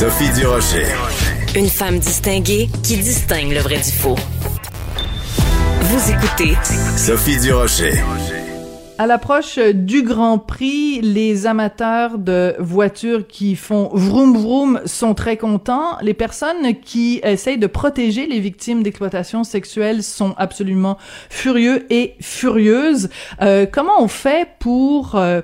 Sophie Durocher. Une femme distinguée qui distingue le vrai du faux. Vous écoutez Sophie Durocher. À l'approche du Grand Prix, les amateurs de voitures qui font vroom vroom sont très contents. Les personnes qui essayent de protéger les victimes d'exploitation sexuelle sont absolument furieux et furieuses. Euh, comment on fait pour euh,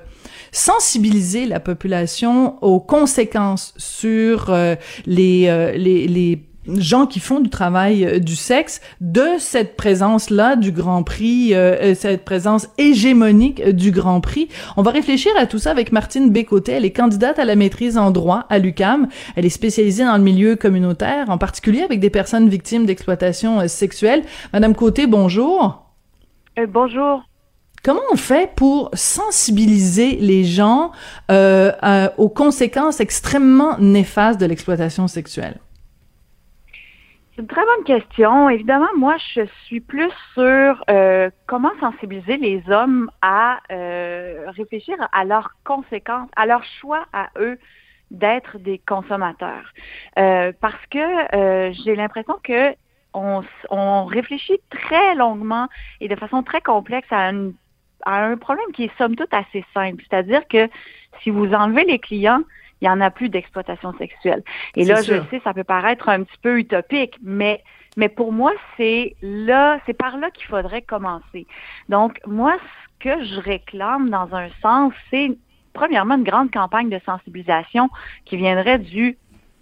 sensibiliser la population aux conséquences sur euh, les, euh, les, les gens qui font du travail euh, du sexe de cette présence-là du Grand Prix, cette présence hégémonique du Grand Prix. On va réfléchir à tout ça avec Martine Bécoté. Elle est candidate à la maîtrise en droit à l'UCAM. Elle est spécialisée dans le milieu communautaire, en particulier avec des personnes victimes d'exploitation sexuelle. Madame Côté, bonjour. Bonjour. Comment on fait pour sensibiliser les gens euh, à- aux conséquences extrêmement néfastes de l'exploitation sexuelle? C'est une très bonne question. Évidemment, moi, je suis plus sur euh, comment sensibiliser les hommes à euh, réfléchir à leurs conséquences, à leur choix à eux d'être des consommateurs. Euh, parce que euh, j'ai l'impression que on, on réfléchit très longuement et de façon très complexe à, une- à un problème qui est somme toute assez simple. C'est-à-dire que si vous enlevez les clients, il n'y en a plus d'exploitation sexuelle. Et là, sûr. je sais, ça peut paraître un petit peu utopique, mais mais pour moi, c'est là, c'est par là qu'il faudrait commencer. Donc, moi, ce que je réclame dans un sens, c'est premièrement une grande campagne de sensibilisation qui viendrait du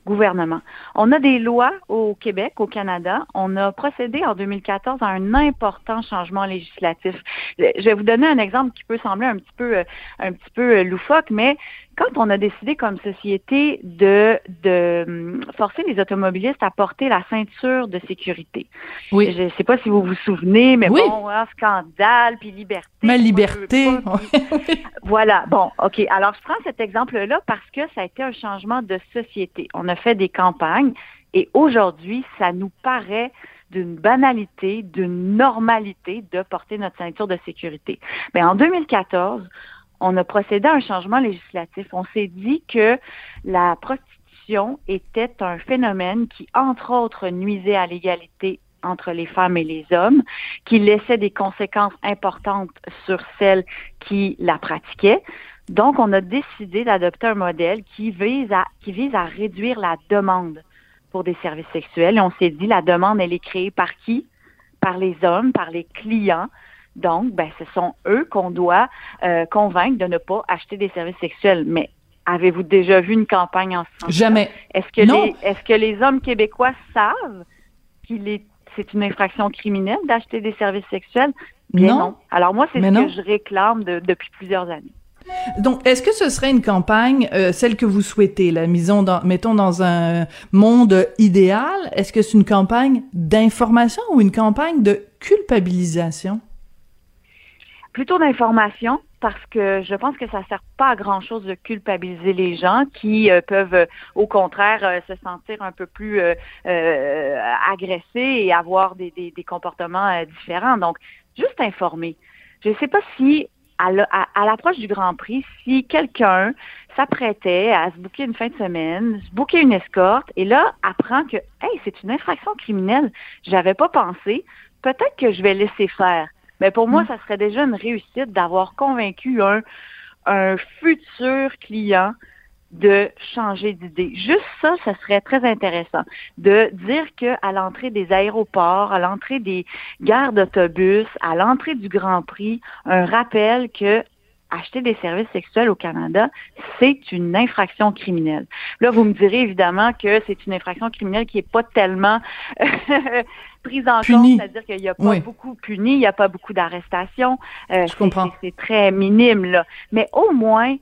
gouvernement. On a des lois au Québec, au Canada. On a procédé en 2014 à un important changement législatif. Je vais vous donner un exemple qui peut sembler un petit peu, euh, un petit peu euh, loufoque, mais quand on a décidé comme société de, de hum, forcer les automobilistes à porter la ceinture de sécurité. Oui. Je ne sais pas si vous vous souvenez, mais Oui. bon, hein, scandale, puis liberté. Ma liberté. pas, puis- voilà. Bon, OK. Alors, je prends cet exemple-là parce que ça a été un changement de société. On a fait des campagnes et aujourd'hui, ça nous paraît d'une banalité, d'une normalité de porter notre ceinture de sécurité. Mais en 2014, on a procédé à un changement législatif. On s'est dit que la prostitution était un phénomène qui, entre autres, nuisait à l'égalité entre les femmes et les hommes, qui laissait des conséquences importantes sur celles qui la pratiquaient. Donc, on a décidé d'adopter un modèle qui vise à, réduire la demande pour des services sexuels. On s'est dit, la demande, elle est créée par qui? Par les hommes, par les clients. Donc, ben, ce sont eux qu'on doit euh, convaincre de ne pas acheter des services sexuels. Mais avez-vous déjà vu une campagne en ce sens Jamais. Est-ce que, Non. les, est-ce que les hommes québécois savent qu'il est c'est une infraction criminelle d'acheter des services sexuels? Bien Non. non. Alors moi, c'est Mais ce non. que je réclame de- depuis plusieurs années. Donc, est-ce que ce serait une campagne, euh, celle que vous souhaitez, la mission dans, mettons dans un monde idéal, est-ce que c'est une campagne d'information ou une campagne de culpabilisation? Plutôt d'information, parce que je pense que ça sert pas à grand chose de culpabiliser les gens qui euh, peuvent euh, au contraire euh, se sentir un peu plus euh, agressés et avoir des, des, des comportements différents. Donc, juste informer. Je ne sais pas si à la- à- à l'approche du Grand Prix, si quelqu'un s'apprêtait à se booker une fin de semaine, se booker une escorte, et là apprend que hey, c'est une infraction criminelle, j'avais pas pensé, peut-être que je vais laisser faire. Mais pour moi, ça serait déjà une réussite d'avoir convaincu un, un futur client de changer d'idée. Juste ça, ça serait très intéressant. De dire que à l'entrée des aéroports, à l'entrée des gares d'autobus, à l'entrée du Grand Prix, un rappel que acheter des services sexuels au Canada, c'est une infraction criminelle. Là, vous me direz évidemment que c'est une infraction criminelle qui n'est pas tellement prise en compte, c'est-à-dire qu'il n'y a pas Oui. beaucoup puni, il n'y a pas beaucoup d'arrestations. Euh, Je comprends. c'est- C'est très minime, là. Mais au moins,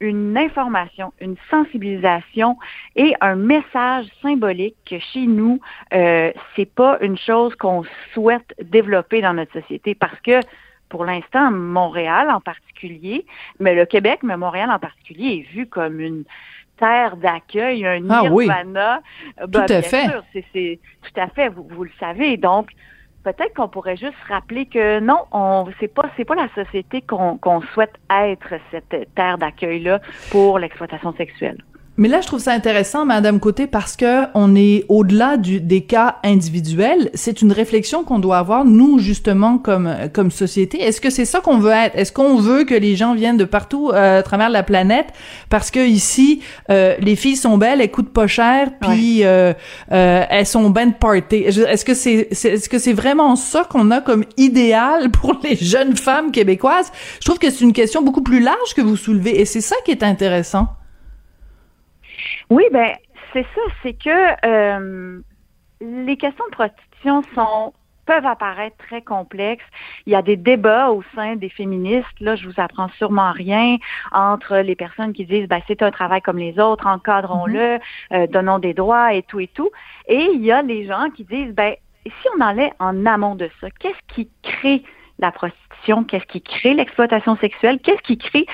une information, une sensibilisation et un message symbolique que chez nous, euh, c'est pas une chose qu'on souhaite développer dans notre société parce que pour l'instant, Montréal en particulier, mais le Québec, mais Montréal en particulier, est vu comme une terre d'accueil, un ah, nirvana. Oui. tout à fait. c'est, tout à fait, vous, vous le savez. Donc, peut-être qu'on pourrait juste rappeler que non, on c'est pas c'est pas la société qu'on souhaite être cette terre d'accueil là pour l'exploitation sexuelle. Mais là, je trouve ça intéressant, Madame Côté, parce que on est au-delà des cas individuels. C'est une réflexion qu'on doit avoir nous justement comme comme société. Est-ce que c'est ça qu'on veut être? Est-ce qu'on veut que les gens viennent de partout euh, à travers la planète? Parce que ici euh, les filles sont belles, elles coûtent pas cher, puis euh, elles sont ben de party. Est-ce que c'est est-ce que c'est vraiment ça qu'on a comme idéal pour les jeunes femmes québécoises? Je trouve que c'est une question beaucoup plus large que vous soulevez et c'est ça qui est intéressant. Oui, ben c'est ça, c'est que euh, les questions de prostitution sont peuvent apparaître très complexes. Il y a des débats au sein des féministes. Là, je vous apprends sûrement rien entre les personnes qui disent ben, c'est un travail comme les autres, encadrons-le, mm-hmm. euh, donnons des droits et tout et tout. Et il y a les gens qui disent ben si on allait en amont de ça, qu'est-ce qui crée la prostitution, qu'est-ce qui crée l'exploitation sexuelle, qu'est-ce qui crée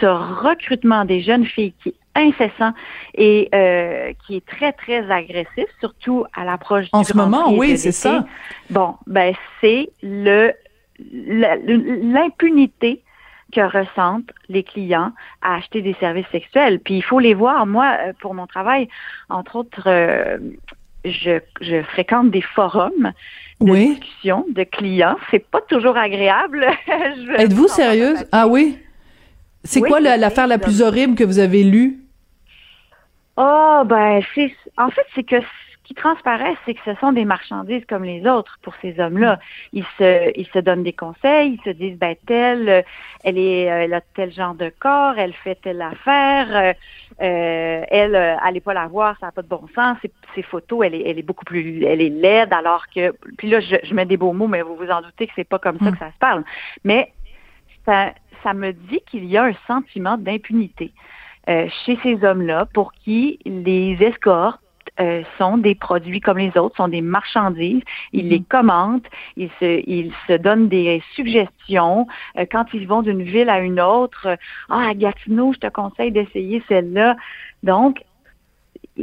ce recrutement des jeunes filles qui incessant et euh, qui est très, très agressif, surtout à l'approche du En ce moment, oui, c'est ça. Bon, ben, c'est le l'impunité que ressentent les clients à acheter des services sexuels. Puis il faut les voir. Moi, euh, pour mon travail, entre autres, euh, je, je, fréquente des forums de discussion de clients. C'est pas toujours agréable. Êtes-vous sérieuse? Ah oui? C'est quoi l'affaire la plus horrible que vous avez lue? Oh, ben, c'est, en fait, c'est que ce qui transparaît, c'est que ce sont des marchandises comme les autres pour ces hommes-là. Ils se, ils se donnent des conseils, ils se disent, ben, telle, elle est, elle a tel genre de corps, elle fait telle affaire, euh, elle, euh, allez pas la voir, ça n'a pas de bon sens. Ses, photos, elle est, elle est beaucoup plus, elle est laide, alors que, puis là, je, je mets des beaux mots, mais vous vous en doutez que c'est pas comme ça que ça se parle. Mais ça, ça me dit qu'il y a un sentiment d'impunité. Euh, chez ces hommes-là pour qui les escortes euh, sont des produits comme les autres, sont des marchandises. Ils mhm. les commandent, ils se, ils se donnent des suggestions. Euh, quand ils vont d'une ville à une autre, ah, à Gatineau, je te conseille d'essayer celle-là. Donc,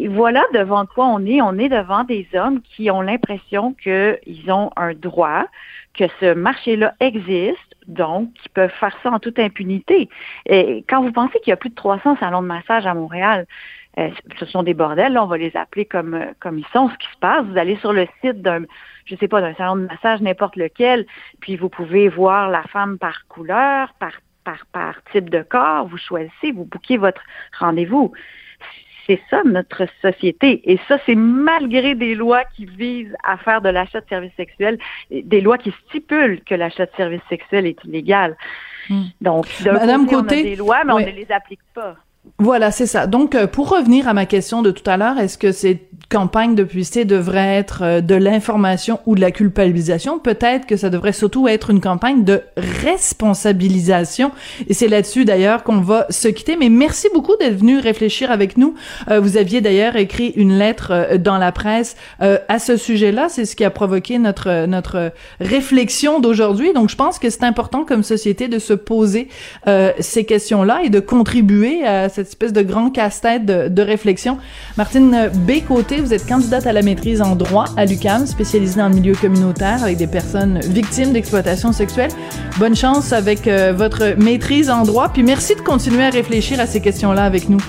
voilà devant quoi on est. On est devant des hommes qui ont l'impression qu'ils ont un droit, que ce marché-là existe, donc qui peuvent faire ça en toute impunité. Et quand vous pensez qu'il y a plus de 300 salons de massage à Montréal, euh, ce sont des bordels, là, on va les appeler comme euh, comme ils sont. Ce qui se passe, vous allez sur le site d'un, je sais pas, d'un salon de massage n'importe lequel, puis vous pouvez voir la femme par couleur, par par par type de corps. Vous choisissez, vous bouquez votre rendez-vous c'est ça notre société. Et ça, c'est malgré des lois qui visent à faire de l'achat de services sexuels, des lois qui stipulent que l'achat de services sexuels est illégal. Hmm. Donc, côté, on a des lois, mais on ne les applique pas. Voilà, c'est ça. Donc, euh, pour revenir à ma question de tout à l'heure, est-ce que cette campagne de publicité devrait être euh, de l'information ou de la culpabilisation? Peut-être que ça devrait surtout être une campagne de responsabilisation. Et c'est là-dessus, d'ailleurs, qu'on va se quitter. Mais merci beaucoup d'être venu réfléchir avec nous. Euh, vous aviez d'ailleurs écrit une lettre dans la presse à ce sujet-là. C'est ce qui a provoqué notre notre réflexion d'aujourd'hui. Donc, je pense que c'est important comme société de se poser ces questions-là et de contribuer à cette espèce de grand casse-tête de, réflexion. Martine Vous êtes candidate à la maîtrise en droit à l'UCAM, spécialisée dans le milieu communautaire avec des personnes victimes d'exploitation sexuelle. Bonne chance avec euh, votre maîtrise en droit, puis merci de continuer à réfléchir à ces questions-là avec nous.